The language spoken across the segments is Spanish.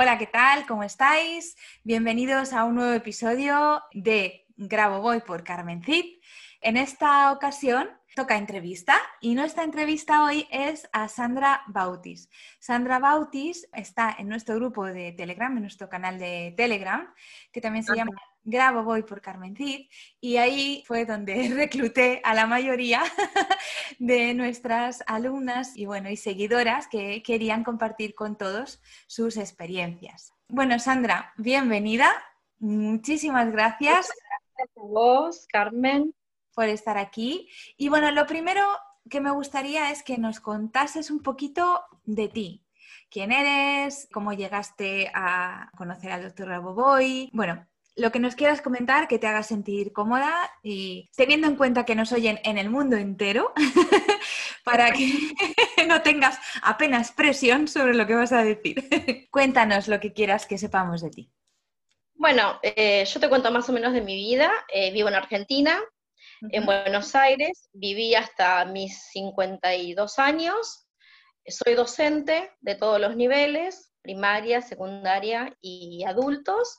Hola, ¿qué tal? ¿Cómo estáis? Bienvenidos a un nuevo episodio de Grabo Voy por Carmen Cid. En esta ocasión toca entrevista y nuestra entrevista hoy es a Sandra Bautis. Sandra Bautis está en nuestro grupo de Telegram, en nuestro canal de Telegram, que también se llama Grabo Voy por Carmen Cid y ahí fue donde recluté a la mayoría de nuestras alumnas y bueno, y seguidoras que querían compartir con todos sus experiencias. Bueno, Sandra, bienvenida. Muchísimas gracias. Gracias a vos, Carmen. Por estar aquí. Y bueno, lo primero que me gustaría es que nos contases un poquito de ti. ¿Quién eres? ¿Cómo llegaste a conocer al doctor Raboboy? Bueno, lo que nos quieras comentar que te haga sentir cómoda y teniendo en cuenta que nos oyen en el mundo entero, para que no tengas apenas presión sobre lo que vas a decir. Cuéntanos lo que quieras que sepamos de ti. Bueno, eh, yo te cuento más o menos de mi vida. Eh, vivo en Argentina, en Buenos Aires, viví hasta mis 52 años. Soy docente de todos los niveles, primaria, secundaria y adultos.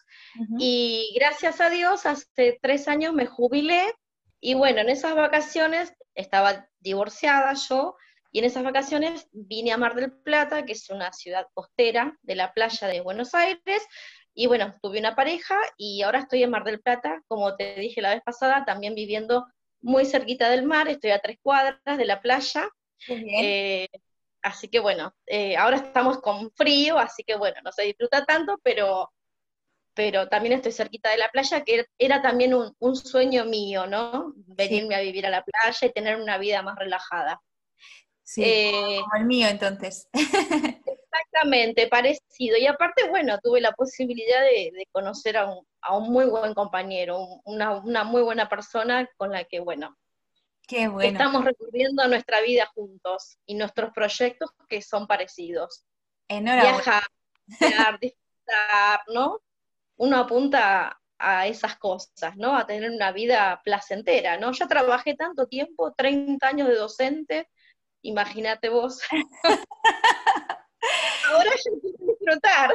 Y gracias a Dios, hace tres años me jubilé y bueno, en esas vacaciones estaba divorciada yo y en esas vacaciones vine a Mar del Plata, que es una ciudad costera de la playa de Buenos Aires. Y bueno, tuve una pareja y ahora estoy en Mar del Plata, como te dije la vez pasada, también viviendo muy cerquita del mar, estoy a tres cuadras de la playa. Eh, Así que bueno, eh, ahora estamos con frío, así que bueno, no se disfruta tanto, pero, pero también estoy cerquita de la playa, que era también un, sueño mío, ¿no? Venirme a vivir a la playa y tener una vida más relajada. Sí, eh, como el mío entonces. Exactamente, parecido. Y aparte, bueno, tuve la posibilidad de, conocer a un, a un, muy buen compañero, una, una muy buena persona con la que, bueno, Estamos recorriendo nuestra vida juntos y nuestros proyectos que son parecidos. Viajar, disfrutar, ¿no? Uno apunta a esas cosas, ¿no? A tener una vida placentera, ¿no? Ya trabajé tanto tiempo, 30 años de docente, imagínate vos. Ahora yo quiero disfrutar.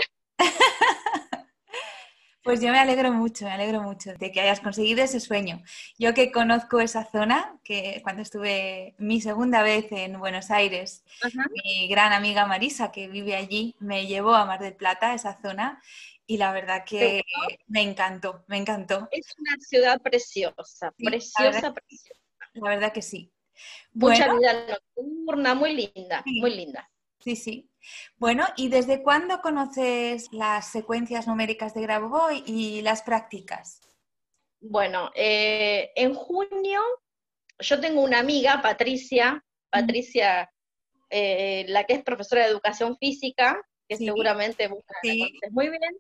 Pues yo me alegro mucho, me alegro mucho de que hayas conseguido ese sueño. Yo que conozco esa zona, que cuando estuve mi segunda vez en Buenos Aires, mi gran amiga Marisa, que vive allí, me llevó a Mar del Plata, esa zona, y la verdad que me encantó, me encantó. Es una ciudad preciosa, preciosa, preciosa. La verdad que sí. Mucha vida nocturna, muy linda, muy linda. Sí, sí. Bueno, ¿y desde cuándo conoces las secuencias numéricas de Grabovoi y las prácticas? Bueno, eh, en junio yo tengo una amiga, Patricia, Patricia, eh, la que es profesora de educación física, que seguramente vos muy bien.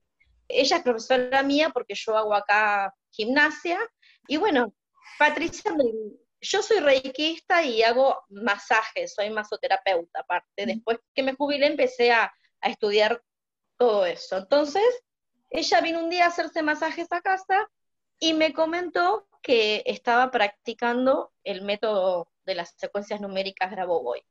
Ella es profesora mía porque yo hago acá gimnasia. Y bueno, Patricia me, yo soy reikista y hago masajes, soy masoterapeuta aparte. Después que me jubilé empecé a, estudiar todo eso. Entonces, ella vino un día a hacerse masajes a casa y me comentó que estaba practicando el método de las secuencias numéricas Grabovoi.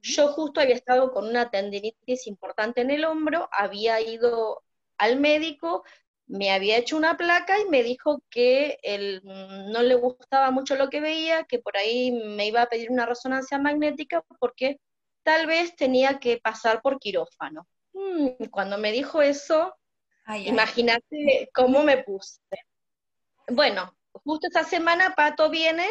Yo justo había estado con una tendinitis importante en el hombro, había ido al médico, me había hecho una placa y me dijo que él, mm, no le gustaba mucho lo que veía, que por ahí me iba a pedir una resonancia magnética porque tal vez tenía que pasar por quirófano. Mm, cuando me dijo eso, imagínate cómo me puse. Bueno, justo esta semana Pato viene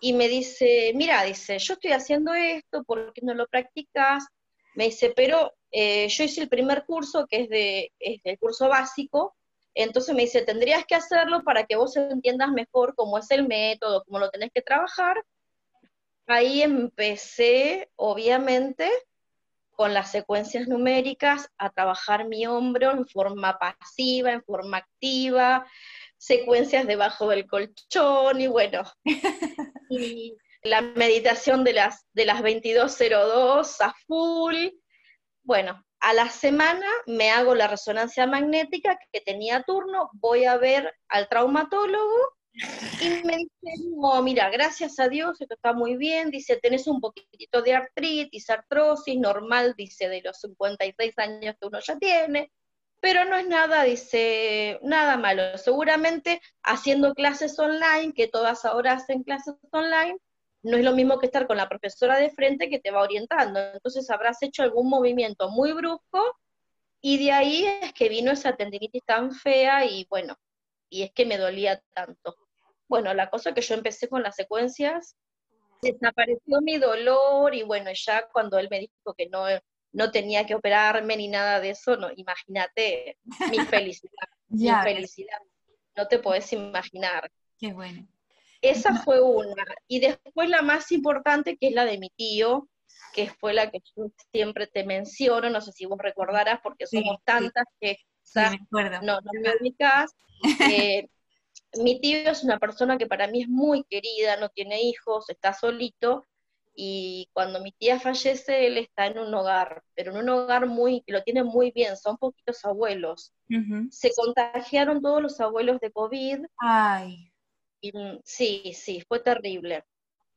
y me dice, mira, dice, yo estoy haciendo esto, ¿por qué no lo practicas? Me dice, pero eh, yo hice el primer curso, que es, de, es el curso básico, entonces me dice, tendrías que hacerlo para que vos entiendas mejor cómo es el método, cómo lo tenés que trabajar. Ahí empecé, obviamente, con las secuencias numéricas a trabajar mi hombro en forma pasiva, en forma activa, secuencias debajo del colchón y bueno, y la meditación de las, de las 22.02 a full. Bueno, a la semana me hago la resonancia magnética que tenía turno, voy a ver al traumatólogo y me dice, no, mira, gracias a Dios, esto está muy bien, dice, tenés un poquitito de artritis, artrosis, normal, dice, de los 56 años que uno ya tiene, pero no es nada, dice, nada malo. Seguramente haciendo clases online, que todas ahora hacen clases online, no es lo mismo que estar con la profesora de frente que te va orientando. Entonces habrás hecho algún movimiento muy brusco y de ahí es que vino esa tendinitis tan fea y bueno, y es que me dolía tanto. Bueno, la cosa que yo empecé con las secuencias, desapareció mi dolor y bueno, ya cuando él me dijo que no, no tenía que operarme ni nada de eso, no, imagínate mi felicidad, mi felicidad, no te puedes imaginar. Qué bueno. Esa fue una. Y después la más importante, que es la de mi tío, que fue la que yo siempre te menciono, no sé si vos recordarás, porque somos tantas que no, no me ubicas. Eh, mi tío es una persona que para mí es muy querida, no tiene hijos, está solito, y cuando mi tía fallece, él está en un hogar, pero en un hogar muy, lo tiene muy bien, son poquitos abuelos. Se contagiaron todos los abuelos de COVID. Ay. Mm, sí, sí, fue terrible.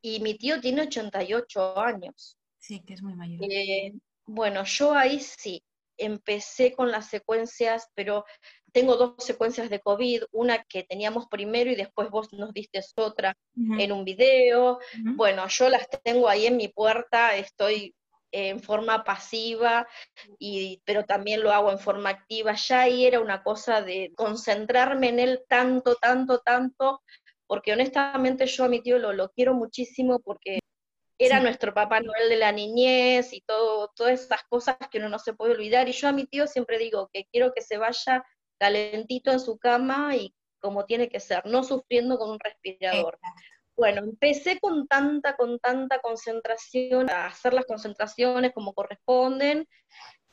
Y mi tío tiene 88 años. Sí, que es muy mayor. Eh, bueno, yo ahí sí, empecé con las secuencias, pero tengo dos secuencias de COVID, una que teníamos primero y después vos nos diste otra en un video. Bueno, yo las tengo ahí en mi puerta, estoy en forma pasiva, y, pero también lo hago en forma activa. Ya ahí era una cosa de concentrarme en él tanto, tanto, tanto, porque honestamente yo a mi tío lo, lo quiero muchísimo porque era nuestro Papá Noel de la niñez y todo, todas esas cosas que uno no se puede olvidar. Y yo a mi tío siempre digo que quiero que se vaya calentito en su cama y como tiene que ser, no sufriendo con un respirador. Bueno, empecé con tanta, con tanta concentración, a hacer las concentraciones como corresponden,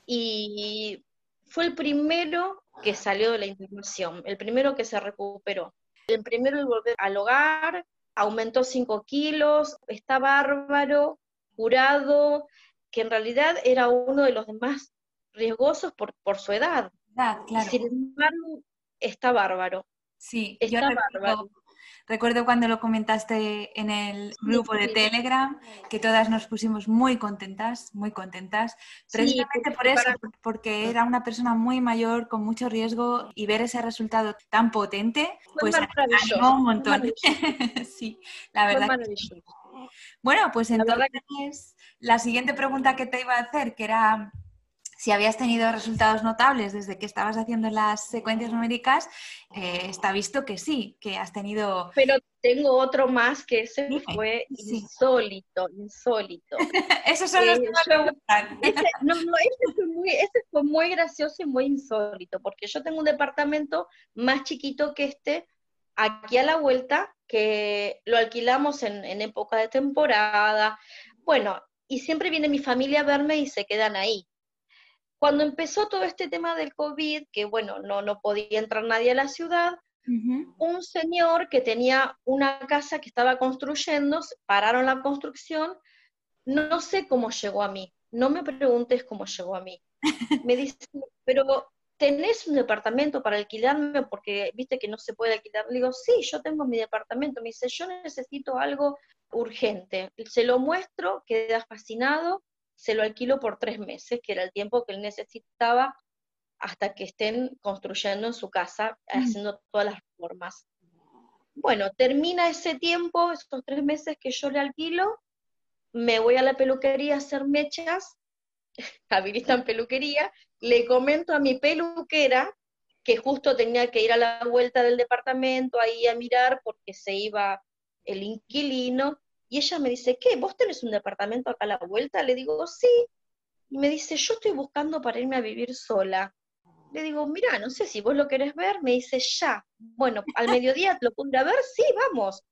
y fue el primero que salió de la internación, el primero que se recuperó. El primero volver al hogar, aumentó 5 kilos, está bárbaro, curado, que en realidad era uno de los más riesgosos por, por su edad. Sin embargo, está bárbaro. Sí, está yo bárbaro. Recuerdo cuando lo comentaste en el grupo de Telegram, que todas nos pusimos muy contentas, muy contentas, precisamente por eso, porque era una persona muy mayor, con mucho riesgo, y ver ese resultado tan potente, pues animó un montón. sí, la verdad. Bueno, pues entonces, la siguiente pregunta que te iba a hacer, que era si habías tenido resultados notables desde que estabas haciendo las secuencias numéricas, eh, está visto que sí, que has tenido... Pero tengo otro más que ese fue insólito, insólito. Esos son los que me gustan. no, no, ese fue, muy, ese fue muy gracioso y muy insólito, porque yo tengo un departamento más chiquito que este, aquí a la vuelta, que lo alquilamos en, en época de temporada. Bueno, y siempre viene mi familia a verme y se quedan ahí. Cuando empezó todo este tema del COVID, que bueno, no, no podía entrar nadie a la ciudad, un señor que tenía una casa que estaba construyendo, pararon la construcción, no sé cómo llegó a mí, no me preguntes cómo llegó a mí. Me dice, pero ¿tenés un departamento para alquilarme? Porque viste que no se puede alquilar. Le digo, sí, yo tengo mi departamento. Me dice, yo necesito algo urgente. Se lo muestro, queda fascinado se lo alquilo por tres meses, que era el tiempo que él necesitaba hasta que estén construyendo en su casa, mm. haciendo todas las reformas. Bueno, termina ese tiempo, esos tres meses que yo le alquilo, me voy a la peluquería a hacer mechas, habilitan peluquería, le comento a mi peluquera que justo tenía que ir a la vuelta del departamento ahí a mirar porque se iba el inquilino, y ella me dice, ¿qué? ¿Vos tenés un departamento acá a la vuelta? Le digo, sí. Y me dice, yo estoy buscando para irme a vivir sola. Le digo, mira, no sé si vos lo querés ver. Me dice, ya. Bueno, al mediodía lo pondré a ver. Sí, vamos.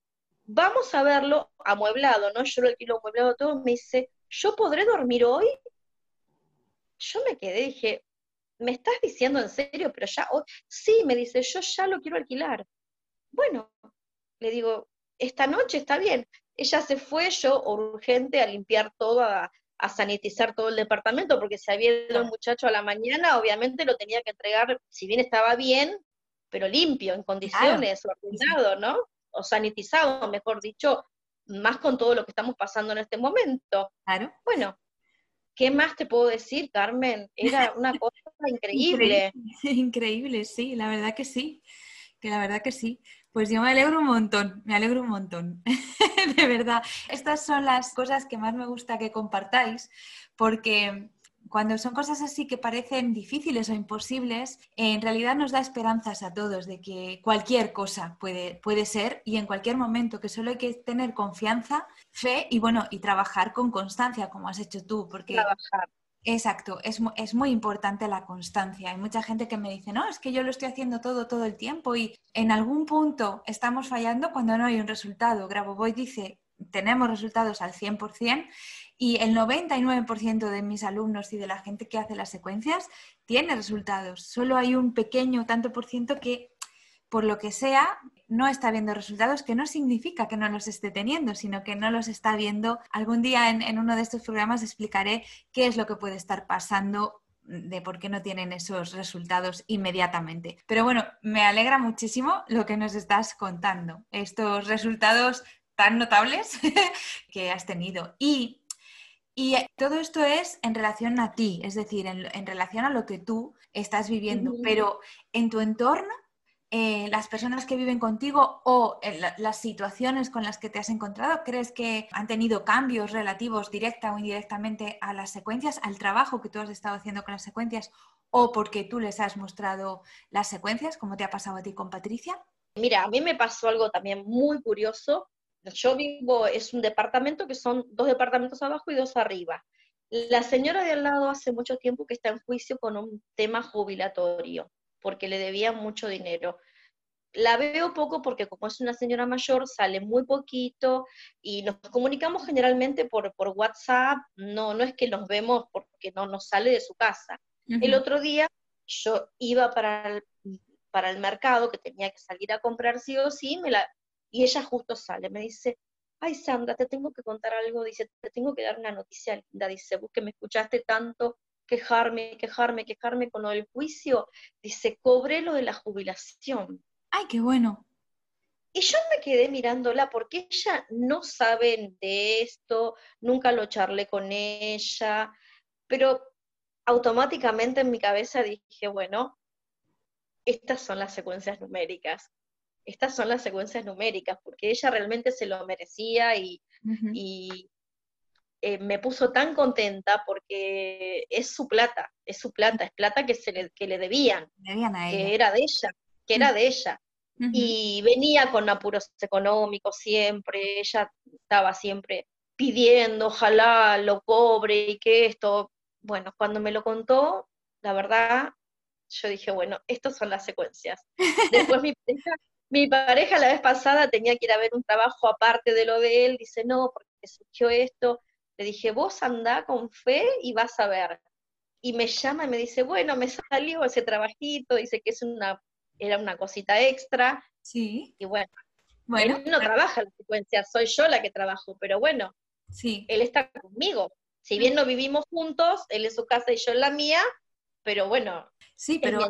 Vamos a verlo amueblado, ¿no? Yo lo alquilo amueblado todo. Me dice, ¿yo podré dormir hoy? Yo me quedé, dije, ¿me estás diciendo en serio? Pero ya hoy. Sí, me dice, yo ya lo quiero alquilar. Bueno, le digo, esta noche está bien. Ella se fue, yo urgente a limpiar todo, a, sanitizar todo el departamento, porque si había ido un muchacho a la mañana, obviamente lo tenía que entregar, si bien estaba bien, pero limpio, en condiciones, ordenado, ¿no? O sanitizado, mejor dicho, más con todo lo que estamos pasando en este momento. Claro. Bueno, ¿qué más te puedo decir, Carmen? Era una cosa increíble. increíble. Increíble, sí, la verdad que sí, que la verdad que sí. Pues yo me alegro un montón, me alegro un montón, de verdad. Estas son las cosas que más me gusta que compartáis, porque cuando son cosas así que parecen difíciles o imposibles, en realidad nos da esperanzas a todos de que cualquier cosa puede, puede ser y en cualquier momento, que solo hay que tener confianza, fe y bueno, y trabajar con constancia, como has hecho tú, porque trabajar. Exacto, es, es, muy importante la constancia. Hay mucha gente que me dice, no, es que yo lo estoy haciendo todo, todo el tiempo y en algún punto estamos fallando cuando no hay un resultado. Grabovoi dice, tenemos resultados al 100% y el 99% de mis alumnos y de la gente que hace las secuencias tiene resultados. Solo hay un pequeño tanto por ciento que por lo que sea, no está viendo resultados, que no significa que no los esté teniendo, sino que no los está viendo. Algún día en, uno de estos programas explicaré qué es lo que puede estar pasando de por qué no tienen esos resultados inmediatamente. Pero bueno, me alegra muchísimo lo que nos estás contando, estos resultados tan notables que has tenido. Y, todo esto es en relación a ti, es decir, en, relación a lo que tú estás viviendo, pero en tu entorno eh, las personas que viven contigo o eh, las situaciones con las que te has encontrado, ¿crees que han tenido cambios relativos directa o indirectamente a las secuencias, al trabajo que tú has estado haciendo con las secuencias o porque tú les has mostrado las secuencias, como te ha pasado a ti con Patricia? Mira, a mí me pasó algo también muy curioso. Yo vivo, es un departamento que son dos departamentos abajo y dos arriba. La señora de al lado hace mucho tiempo que está en juicio con un tema jubilatorio porque le debía mucho dinero. La veo poco porque como es una señora mayor, sale muy poquito y nos comunicamos generalmente por, por WhatsApp, no, no es que nos vemos porque no nos sale de su casa. El otro día yo iba para el, para el mercado, que tenía que salir a comprar sí o sí, me la, y ella justo sale, me dice, ay Sandra, te tengo que contar algo, dice, te tengo que dar una noticia linda, dice, vos que me escuchaste tanto quejarme, quejarme, quejarme con lo del juicio, dice, cobré lo de la jubilación. ¡Ay, qué bueno! Y yo me quedé mirándola porque ella no sabe de esto, nunca lo charlé con ella, pero automáticamente en mi cabeza dije, bueno, estas son las secuencias numéricas, estas son las secuencias numéricas, porque ella realmente se lo merecía y, y eh, me puso tan contenta porque es su plata, es su plata, es plata que, se le, que le debían, que era de ella, que era de ella. Y venía con apuros económicos siempre, ella estaba siempre pidiendo, ojalá lo cobre y que esto, bueno, cuando me lo contó, la verdad, yo dije, bueno, estas son las secuencias. Después mi pareja, mi pareja la vez pasada tenía que ir a ver un trabajo aparte de lo de él, dice, no, porque surgió esto, le dije, vos anda con fe y vas a ver. Y me llama y me dice, bueno, me salió ese trabajito, dice que es una, era una cosita extra. Sí. Y bueno, bueno él no trabaja la secuencia, soy yo la que trabajo, pero bueno, sí. él está conmigo. Si bien no vivimos juntos, él en su casa y yo en la mía, pero bueno, Sí, pero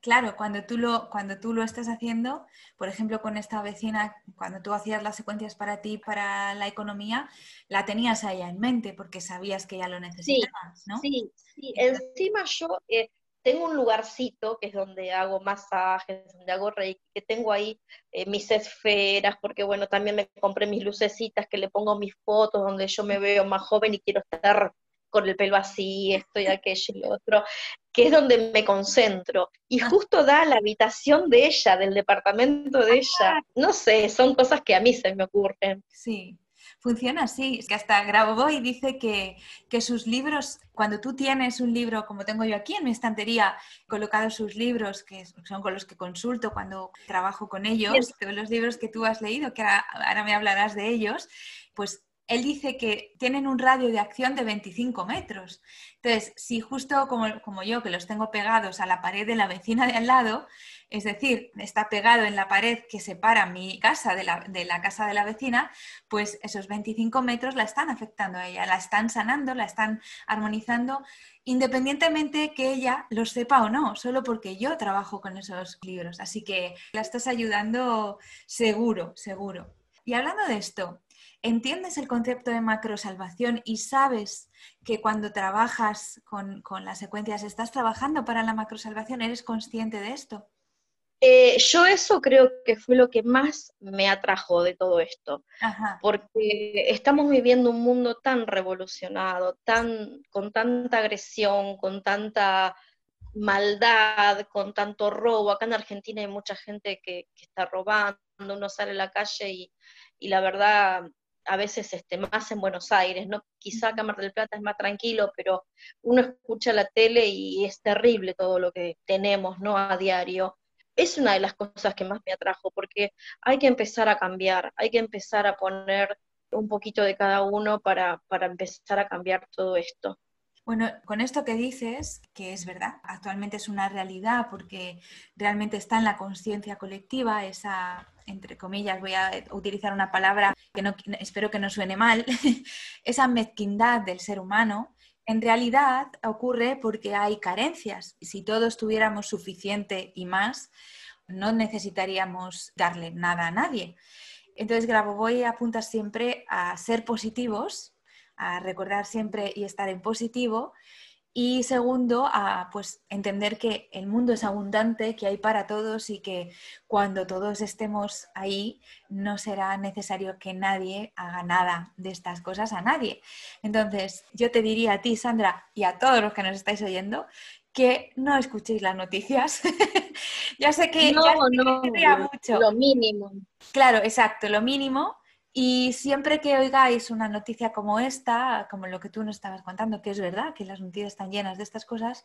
claro, cuando tú, lo, cuando tú lo estás haciendo, por ejemplo, con esta vecina, cuando tú hacías las secuencias para ti, para la economía, la tenías a ella en mente porque sabías que ella lo necesitaba, sí, ¿no? Sí, sí. Encima yo eh, tengo un lugarcito que es donde hago masajes, donde hago reiki, que tengo ahí eh, mis esferas, porque bueno, también me compré mis lucecitas que le pongo mis fotos donde yo me veo más joven y quiero estar con el pelo así, esto y aquello y lo otro, que es donde me concentro. Y ah. justo da la habitación de ella, del departamento de ella. Ah. No sé, son cosas que a mí se me ocurren. Sí, funciona así. Es que hasta Grabovoi dice que, que, sus libros, cuando tú tienes un libro, como tengo yo aquí en mi estantería, colocados sus libros, que son con los que consulto cuando trabajo con ellos, los libros que tú has leído, que ahora me hablarás de ellos, pues él dice que tienen un radio de acción de 25 metros. Entonces, si justo como, como, yo, que los tengo pegados a la pared de la vecina de al lado, es decir, está pegado en la pared que separa mi casa de la, de la casa de la vecina, pues esos 25 metros la están afectando a ella, la están sanando, la están armonizando, independientemente que ella lo sepa o no, solo porque yo trabajo con esos libros. Así que la estás ayudando seguro, seguro. Y hablando de esto, entiendes el concepto de macrosalvación y sabes que cuando trabajas con, las secuencias estás trabajando para la macrosalvación, ¿eres consciente de esto? Eh, yo eso creo que fue lo que más me atrajo de todo esto, porque estamos viviendo un mundo tan revolucionado, tan, con tanta agresión, con tanta maldad, con tanto robo. Acá en Argentina hay mucha gente que, está robando, uno sale a la calle y, y la verdad a veces este, más en Buenos Aires, ¿no? Quizá acá del Plata es más tranquilo, pero uno escucha la tele y es terrible todo lo que tenemos, ¿no? A diario. Es una de las cosas que más me atrajo, porque hay que empezar a cambiar, hay que empezar a poner un poquito de cada uno para, para empezar a cambiar todo esto. Bueno, con esto que dices, que es verdad, actualmente es una realidad porque realmente está en la conciencia colectiva esa, entre comillas, voy a utilizar una palabra que no, espero que no suene mal, esa mezquindad del ser humano, en realidad ocurre porque hay carencias. Si todos tuviéramos suficiente y más, no necesitaríamos darle nada a nadie. Entonces, Grabovoi apunta siempre a ser positivos a recordar siempre y estar en positivo. Y segundo, a pues, entender que el mundo es abundante, que hay para todos y que cuando todos estemos ahí no será necesario que nadie haga nada de estas cosas a nadie. Entonces, yo te diría a ti, Sandra, y a todos los que nos estáis oyendo, que no escuchéis las noticias. ya sé que, no, no, mucho. Lo mínimo. Claro, exacto, lo mínimo y siempre que oigáis una noticia como esta, como lo que tú nos estabas contando, que es verdad, que las noticias están llenas de estas cosas,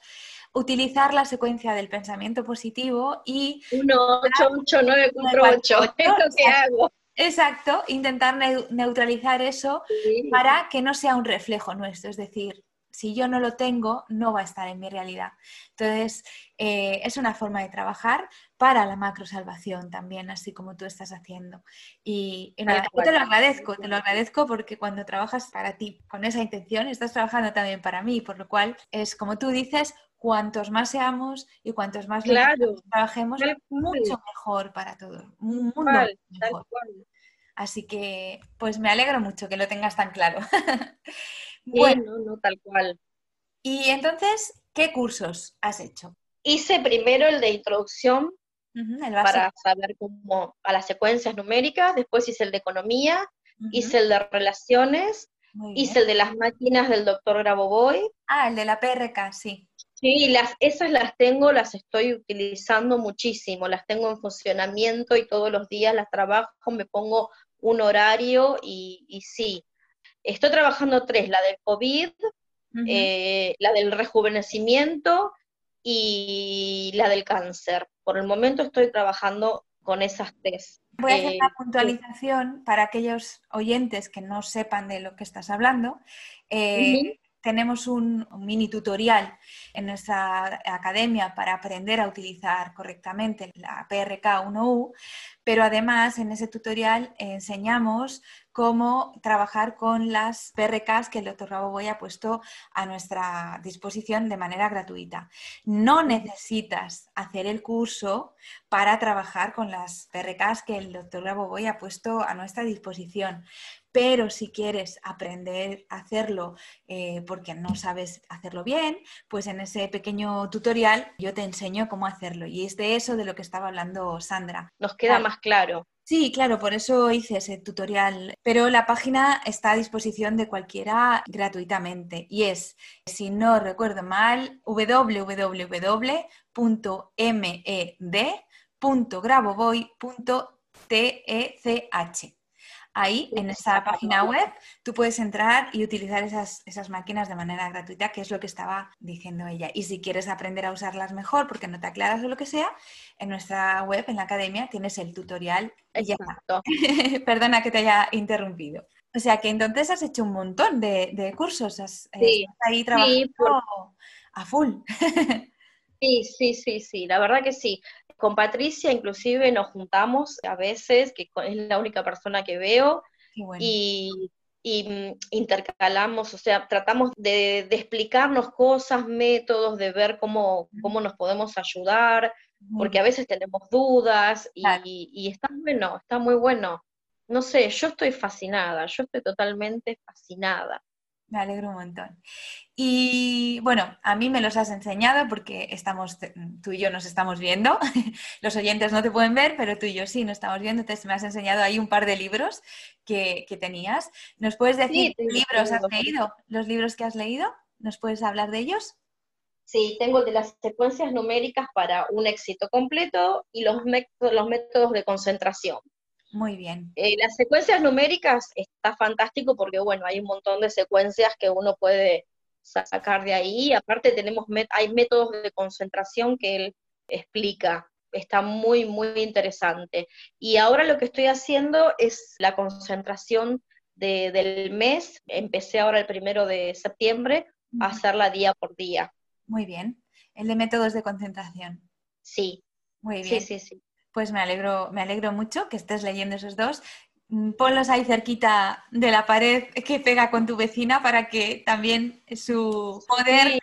utilizar la secuencia del pensamiento positivo y... 1, 8, 8, 9, 4, 8, es lo que hago. Exacto, intentar neutralizar eso para que no sea un reflejo nuestro, es decir, si yo no lo tengo, no va a estar en mi realidad. Entonces, eh, es una forma de trabajar para la macro salvación también, así como tú estás haciendo. Y, te lo agradezco, te lo agradezco porque cuando trabajas para ti con esa intención, estás trabajando también para mí, por lo cual es como tú dices, cuantos más seamos y cuantos más trabajemos, mucho mejor para todos. Un mundo mejor. Así que, pues me alegro mucho que lo tengas tan claro. bueno, no, tal cual. Y entonces, ¿qué cursos has hecho? Hice primero el de introducción para saber cómo a las secuencias numéricas, después hice el de economía, hice el de relaciones, hice el de las máquinas del doctor Grabovoi. Ah, el de la PRK, sí. Sí, las, esas las tengo, las estoy utilizando muchísimo, las tengo en funcionamiento y todos los días las trabajo, me pongo un horario y, y sí, Estoy trabajando tres, la del COVID, eh, la del rejuvenecimiento y la del cáncer. Por el momento estoy trabajando con esas tres. Voy a hacer una eh, puntualización para aquellos oyentes que no sepan de lo que estás hablando. Eh, tenemos un, mini tutorial en nuestra academia para aprender a utilizar correctamente la PRK1U, pero además en ese tutorial enseñamos cómo trabajar con las PRKs que el doctor Raboboy ha puesto a nuestra disposición de manera gratuita. No necesitas hacer el curso para trabajar con las PRKs que el doctor Raboboy ha puesto a nuestra disposición pero si quieres aprender a hacerlo eh, porque no sabes hacerlo bien, pues en ese pequeño tutorial yo te enseño cómo hacerlo. Y es de eso de lo que estaba hablando Sandra. Nos queda más claro. Sí, claro, por eso hice ese tutorial, pero la página está a disposición de cualquiera gratuitamente y es, si no recuerdo mal, www.med.graboboy.tech. Ahí, en esa página web, tú puedes entrar y utilizar esas, esas, máquinas de manera gratuita, que es lo que estaba diciendo ella. Y si quieres aprender a usarlas mejor porque no te aclaras o lo que sea, en nuestra web, en la academia, tienes el tutorial. Y ya Perdona que te haya interrumpido. O sea que entonces has hecho un montón de, cursos, has, eh, sí, ahí trabajando a full. sí, sí, sí, sí, la verdad que sí. Con Patricia inclusive nos juntamos a veces, que es la única persona que veo, y, mm, intercalamos, o sea, tratamos de, explicarnos cosas, métodos, de ver cómo, cómo nos podemos ayudar, porque a veces tenemos dudas y, y, está bueno, está muy bueno. No sé, yo estoy fascinada, yo estoy totalmente fascinada. Me alegro un montón. Y bueno, a mí me los has enseñado porque estamos, tú y yo nos estamos viendo. Los oyentes no te pueden ver, pero tú y yo sí nos estamos viendo. Entonces me has enseñado ahí un par de libros que, tenías. ¿Nos puedes decir qué libros has leído? ¿Los libros que has leído? ¿Nos puedes hablar de ellos? Sí, tengo el de las secuencias numéricas para un éxito completo y los, los métodos de concentración. Muy bien. Eh, las secuencias numéricas está fantástico porque, bueno, hay un montón de secuencias que uno puede sacar de ahí. Aparte tenemos, hay métodos de concentración que él explica. Está muy, muy interesante. Y ahora lo que estoy haciendo es la concentración del mes. Empecé ahora el primero de septiembre a hacerla día por día. Muy bien. El de métodos de concentración. Sí. Muy bien. Sí, sí, sí. Pues me alegro, me alegro mucho que estés leyendo esos dos. Mm, ponlos ahí cerquita de la pared que pega con tu vecina para que también su poder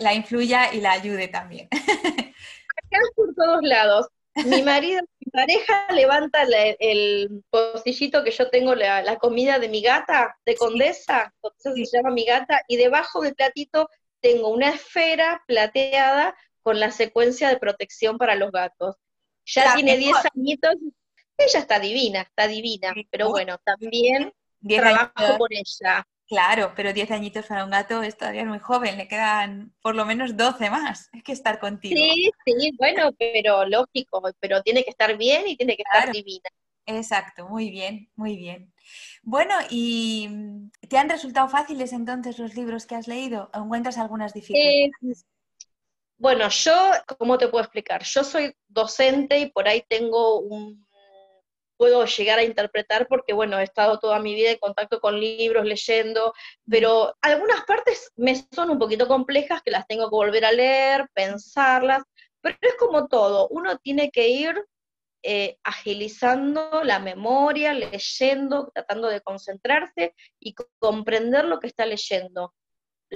la, influya y la ayude también. Por todos lados. Mi marido, mi pareja levanta el pocillito que yo tengo, la, comida de mi gata, de condesa, se llama mi gata, y debajo del platito tengo una esfera plateada con la secuencia de protección para los gatos ya tiene 10 añitos, ella está divina, está divina, pero bueno, también trabajo por ella. Claro, pero 10 añitos para un gato es todavía muy joven, le quedan por lo menos 12 más, hay que estar contigo. Sí, sí, bueno, pero lógico, pero tiene que estar bien y tiene que estar divina. Exacto, muy bien, muy bien. Bueno, ¿y te han resultado fáciles entonces los libros que has leído? ¿O encuentras algunas dificultades? Bueno, yo, ¿cómo te puedo explicar? Yo soy docente y por ahí tengo un, puedo llegar a interpretar porque, bueno, he estado toda mi vida en contacto con libros, leyendo, pero algunas partes me son un poquito complejas que las tengo que volver a leer, pensarlas, pero es como todo, uno tiene que ir eh, agilizando la memoria, leyendo, tratando de concentrarse y comprender lo que está leyendo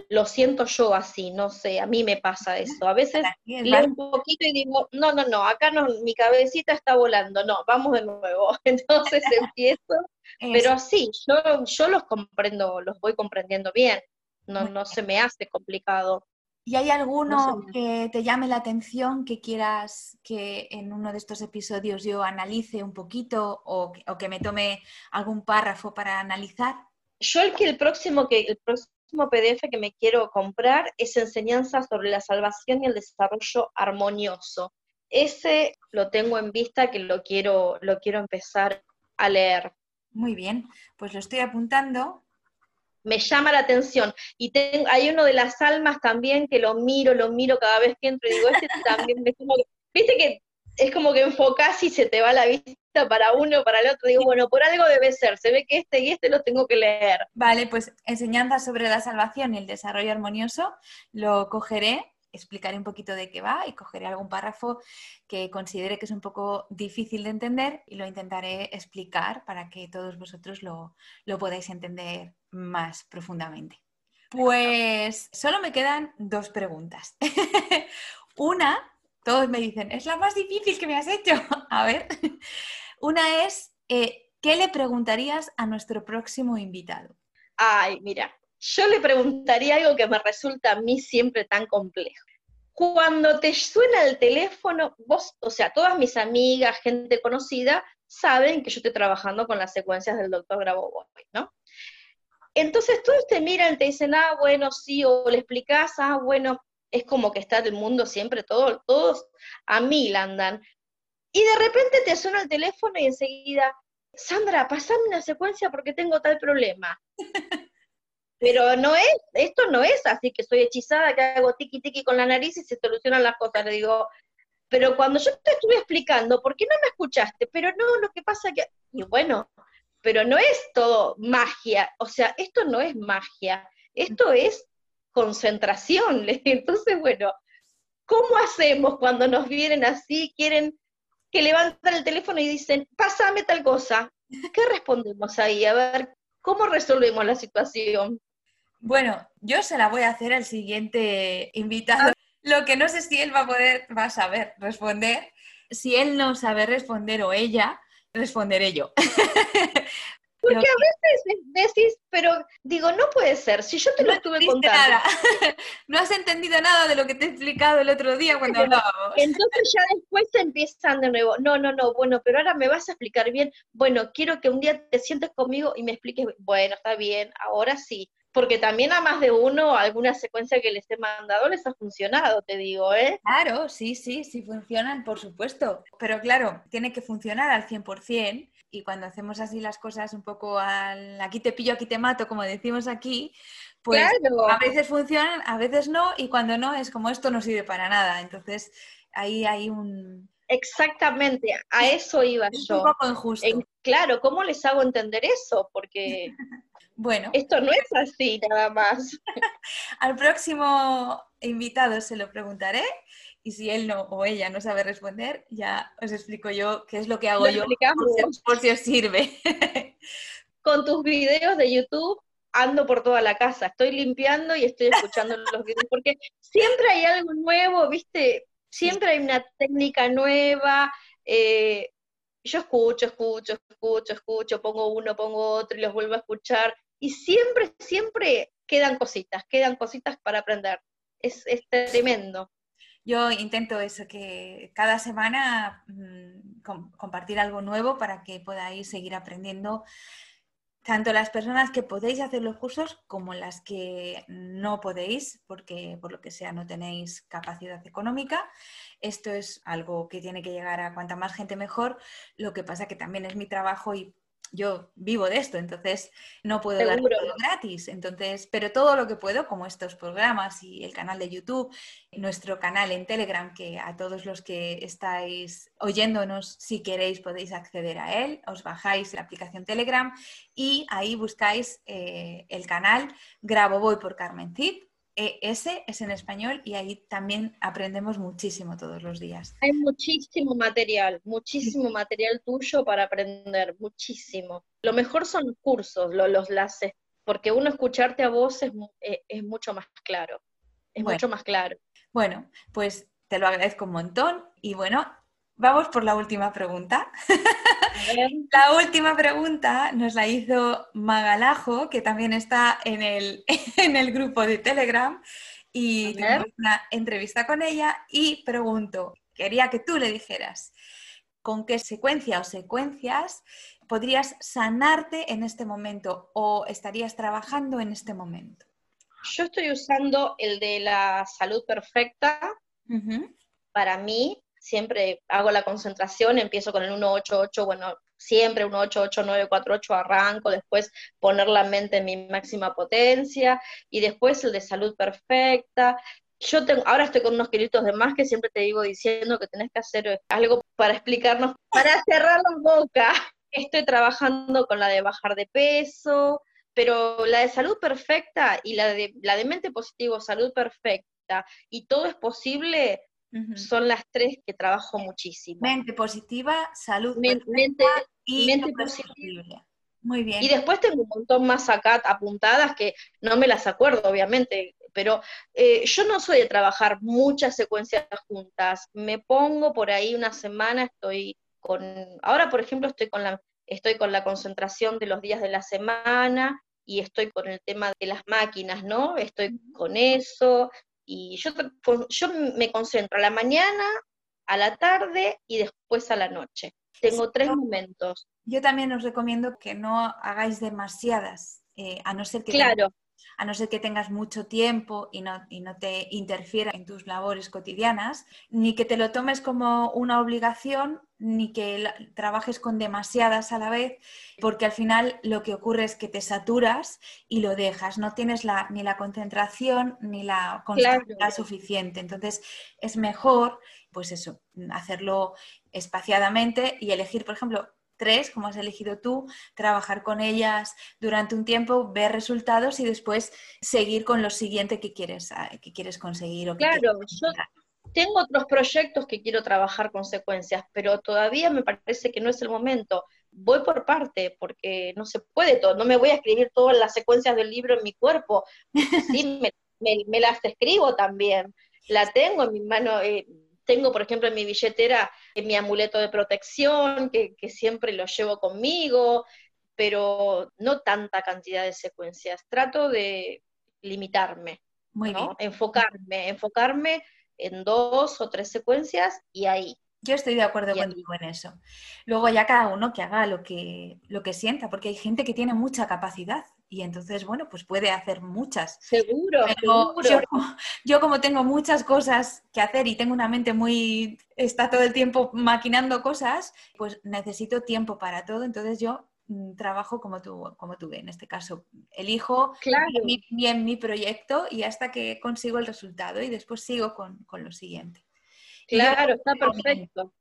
lo siento yo así, no sé, a mí me pasa eso. A veces leo un poquito y digo, no, no, no, acá no, mi cabecita está volando, no, vamos de nuevo. Entonces empiezo, pero sí, yo, yo los comprendo, los voy comprendiendo bien, no, no se me hace complicado. ¿Y hay alguno que te llame la atención que quieras que en uno de estos episodios yo analice un poquito o, o que me tome algún párrafo para analizar? Yo el que el próximo que el próximo último PDF que me quiero comprar es Enseñanza sobre la salvación y el desarrollo armonioso. Ese lo tengo en vista que lo quiero, lo quiero empezar a leer. Muy bien, pues lo estoy apuntando. Me llama la atención. Y hay uno de las almas también que lo miro, lo miro cada vez que entro y digo, este también me como viste que es como que enfocás y se te va la vista para uno, para el otro. Digo, bueno, por algo debe ser. Se ve que este y este lo tengo que leer. Vale, pues enseñanza sobre la salvación y el desarrollo armonioso lo cogeré explicaré un poquito de qué va y cogeré algún párrafo que considere que es un poco difícil de entender y lo intentaré explicar para que todos vosotros lo, lo podáis entender más profundamente. Pues solo me quedan dos preguntas. Una todos me dicen, es la más difícil que me has hecho. A ver, una es, eh, ¿qué le preguntarías a nuestro próximo invitado? Ay, mira, yo le preguntaría algo que me resulta a mí siempre tan complejo. Cuando te suena el teléfono, vos, o sea, todas mis amigas, gente conocida, saben que yo estoy trabajando con las secuencias del doctor Grabovoi, ¿no? Entonces todos te miran, te dicen, ah, bueno, sí, o le explicás, ah, bueno, es como que está el mundo siempre, todo, todos a mil andan. Y de repente te suena el teléfono y enseguida, Sandra, pasame una secuencia porque tengo tal problema. Pero no es, esto no es así que soy hechizada, que hago tiki tiki con la nariz y se solucionan las cosas. Le digo, pero cuando yo te estuve explicando, ¿por qué no me escuchaste? Pero no, lo que pasa que, y bueno, pero no es todo magia, o sea, esto no es magia, esto es concentración. Entonces, bueno, ¿cómo hacemos cuando nos vienen así, quieren que levantan el teléfono y dicen, pásame tal cosa? ¿Qué respondemos ahí? A ver, ¿cómo resolvemos la situación? Bueno, yo se la voy a hacer al siguiente invitado. Lo que no sé si él va a poder, va a saber responder. Si él no sabe responder o ella, responderé yo. Porque a veces decís, pero digo, no puede ser, si yo te lo estuve contando. Nada. no has entendido nada de lo que te he explicado el otro día cuando hablábamos. Entonces ya después empiezan de nuevo, no, no, no, bueno, pero ahora me vas a explicar bien, bueno, quiero que un día te sientes conmigo y me expliques, bueno, está bien, ahora sí, porque también a más de uno alguna secuencia que les he mandado les ha funcionado, te digo, ¿eh? Claro, sí, sí, sí funcionan, por supuesto. Pero claro, tiene que funcionar al 100% y cuando hacemos así las cosas un poco al aquí te pillo, aquí te mato, como decimos aquí, pues a veces funcionan, a veces no, y cuando no es como esto no sirve para nada. Entonces ahí hay un... Exactamente, a eso iba yo. Un poco injusto. claro, ¿cómo les hago entender eso? Porque bueno. Esto no es así nada más. Al próximo invitado se lo preguntaré y si él no o ella no sabe responder, ya os explico yo qué es lo que hago yo por si, os sirve. Con tus videos de YouTube ando por toda la casa, estoy limpiando y estoy escuchando los videos, porque siempre hay algo nuevo, ¿viste? Siempre hay una técnica nueva. Eh, yo escucho, escucho, escucho, escucho, pongo uno, pongo otro y los vuelvo a escuchar y siempre, siempre quedan cositas, quedan cositas para aprender. Es, tremendo. Yo intento eso, que cada semana mm, compartir algo nuevo para que podáis seguir aprendiendo tanto las personas que podéis hacer los cursos como las que no podéis porque por lo que sea no tenéis capacidad económica. Esto es algo que tiene que llegar a cuanta más gente mejor. Lo que pasa que también es mi trabajo y yo vivo de esto, entonces no puedo dar todo gratis. Entonces, pero todo lo que puedo, como estos programas y el canal de YouTube, nuestro canal en Telegram, que a todos los que estáis oyéndonos, si queréis, podéis acceder a él, os bajáis la aplicación Telegram y ahí buscáis eh, el canal Grabo Voy por Carmen Cid ese es en español y ahí también aprendemos muchísimo todos los días. Hay muchísimo material, muchísimo material tuyo para aprender, muchísimo. Lo mejor son cursos, los laces, porque uno escucharte a vos es, eh, mucho más claro, es mucho más claro. Bueno, pues te lo agradezco un montón y bueno, Vamos por la última pregunta. la última pregunta nos la hizo Magalajo, que también está en el, en el grupo de Telegram, y tuvimos una entrevista con ella y pregunto, quería que tú le dijeras, ¿con qué secuencia o secuencias podrías sanarte en este momento o estarías trabajando en este momento? Yo estoy usando el de la salud perfecta. Para mí, siempre hago la concentración, empiezo con el 188, bueno, siempre 188, arranco, después poner la mente en mi máxima potencia, y después el de salud perfecta. Yo tengo, ahora estoy con unos kilitos de más que siempre te digo diciendo que tenés que hacer algo para explicarnos, para cerrar la boca. Estoy trabajando con la de bajar de peso, pero la de salud perfecta y la de, la de mente positivo, salud perfecta, y todo es posible, son las tres que trabajo muchísimo. Mente positiva, salud mente, y mente positiva. Muy bien. Y después tengo un montón más acá apuntadas que no me las acuerdo, obviamente, pero eh, yo no soy de trabajar muchas secuencias juntas. Me pongo por ahí una semana, estoy con, ahora por ejemplo estoy con la, estoy con la concentración de los días de la semana y estoy con el tema de las máquinas, ¿no? Estoy con eso, y yo, yo me concentro a la mañana, a la tarde y después a la noche. Tengo tres momentos. Yo también os recomiendo que no hagáis demasiadas, eh, a no ser que claro a no ser que tengas mucho tiempo y no, y no te interfiera en tus labores cotidianas, ni que te lo tomes como una obligación, ni que trabajes con demasiadas a la vez, porque al final lo que ocurre es que te saturas y lo dejas, no tienes la, ni la concentración ni la constancia suficiente. Entonces es mejor, pues eso, hacerlo espaciadamente y elegir, por ejemplo, tres, como has elegido tú, trabajar con ellas durante un tiempo, ver resultados y después seguir con lo siguiente que quieres, ah, que quieres conseguir. O claro, yo tengo otros proyectos que quiero trabajar con secuencias, pero todavía me parece que no es el momento. Voy por parte, porque no se puede todo, no me voy a escribir todas las secuencias del libro en mi cuerpo, sí, me, las escribo también, la tengo en mi mano. Eh, tengo, por ejemplo, en mi billetera eh, mi amuleto de protección, que, siempre lo llevo conmigo, pero no tanta cantidad de secuencias. Trato de limitarme, Muy enfocarme, enfocarme en dos o tres secuencias y ahí. Yo estoy de acuerdo contigo en eso. Luego ya cada uno que haga lo que, lo que sienta, porque hay gente que tiene mucha capacidad y entonces, bueno, pues puede hacer muchas. Seguro, Yo, como tengo muchas cosas que hacer y tengo una mente muy, está todo el tiempo maquinando cosas, pues necesito tiempo para todo, entonces yo trabajo como tú, como tú en este caso. Elijo bien, mi, proyecto y hasta que consigo el resultado y después sigo con, con lo siguiente. Claro, está perfecto.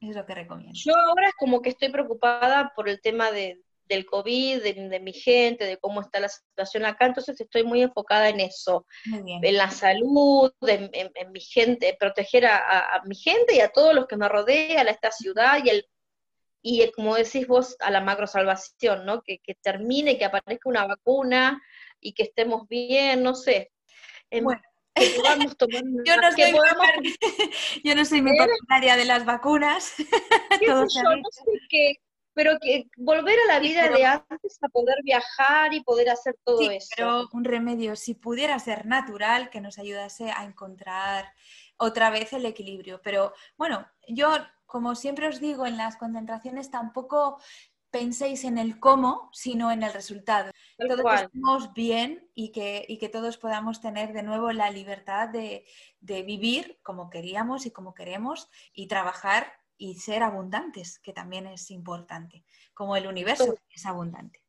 Es lo que recomiendo. Yo ahora es como que estoy preocupada por el tema de, del COVID, de, mi gente, de cómo está la situación acá, entonces estoy muy enfocada en eso, en la salud, en, mi gente, proteger a, mi gente y a todos los que me rodean, a esta ciudad y el y como decís vos, a la macro salvación, ¿no? Que, termine, que aparezca una vacuna y que estemos bien, no sé. Em, bueno. yo, no soy yo no soy muy partidaria de las vacunas. yo? No sé qué, pero que volver a la vida de antes a poder viajar y poder hacer todo sí, eso. Pero un remedio, si pudiera ser natural, que nos ayudase a encontrar otra vez el equilibrio. Pero bueno, yo, como siempre os digo, en las concentraciones tampoco penséis en el cómo, sino en el resultado. todos estemos bien y que, y que, todos podamos tener de nuevo la libertad de, de vivir como queríamos y como queremos y trabajar y ser abundantes, que también es importante, como el universo es abundante.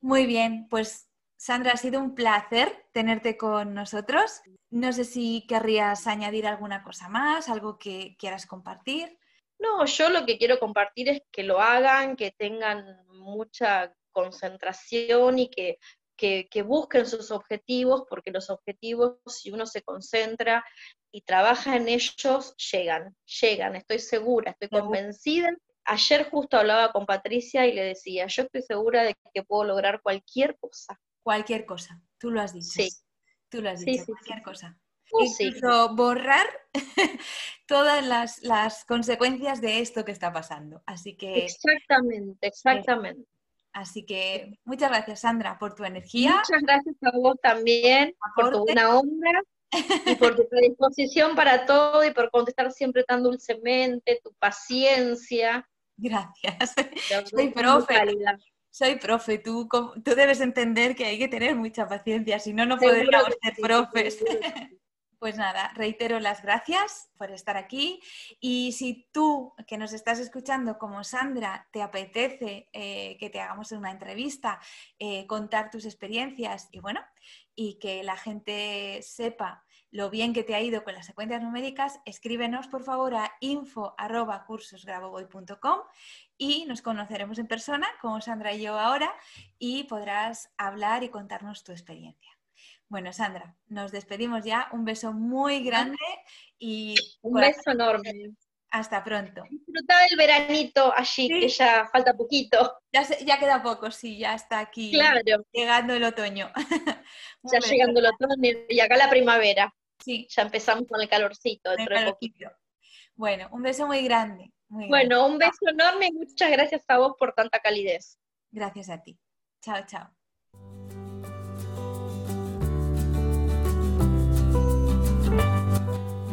Muy bien, pues Sandra, ha sido un placer tenerte con nosotros. No sé si querrías añadir alguna cosa más, algo que quieras compartir. No, yo lo que quiero compartir es que lo hagan, que tengan mucha concentración y que que, busquen sus objetivos, porque los objetivos, si uno se concentra y trabaja en ellos, llegan, llegan, estoy segura, estoy convencida. Ayer justo hablaba con Patricia y le decía, yo estoy segura de que puedo lograr cualquier cosa. Cualquier cosa, tú lo has dicho. Sí. Tú lo has dicho, cualquier cosa. Incluso borrar todas las, las, consecuencias de esto que está pasando. Así que. Exactamente, exactamente. Así que muchas gracias, Sandra, por tu energía. Muchas gracias a vos también, por tu buena onda y por tu predisposición para todo y por contestar siempre tan dulcemente, tu paciencia. Gracias. Soy profe. Soy profe, tú, tú debes entender que hay que tener mucha paciencia, si no, no podríamos ser profes. Pues nada, reitero las gracias por estar aquí y si tú que nos estás escuchando como Sandra te apetece eh, que te hagamos una entrevista, eh, contar tus experiencias y bueno, y que la gente sepa lo bien que te ha ido con las secuencias numéricas, escríbenos por favor a info.cursosgraboboy.com y nos conoceremos en persona, como Sandra y yo ahora, y podrás hablar y contarnos tu experiencia. Bueno, Sandra, nos despedimos ya. Un beso muy grande y... Un beso enorme. Hasta pronto. Disfruta del veranito allí, que ya falta poquito. Ya, ya, queda poco, sí, ya está aquí. Claro. Llegando el otoño. ya llegando el otoño y acá la primavera. Sí. Ya empezamos con el calorcito dentro de poquito. Bueno, un beso muy grande. bueno, un beso enorme y muchas gracias a vos por tanta calidez. Gracias a ti. Chao, chao.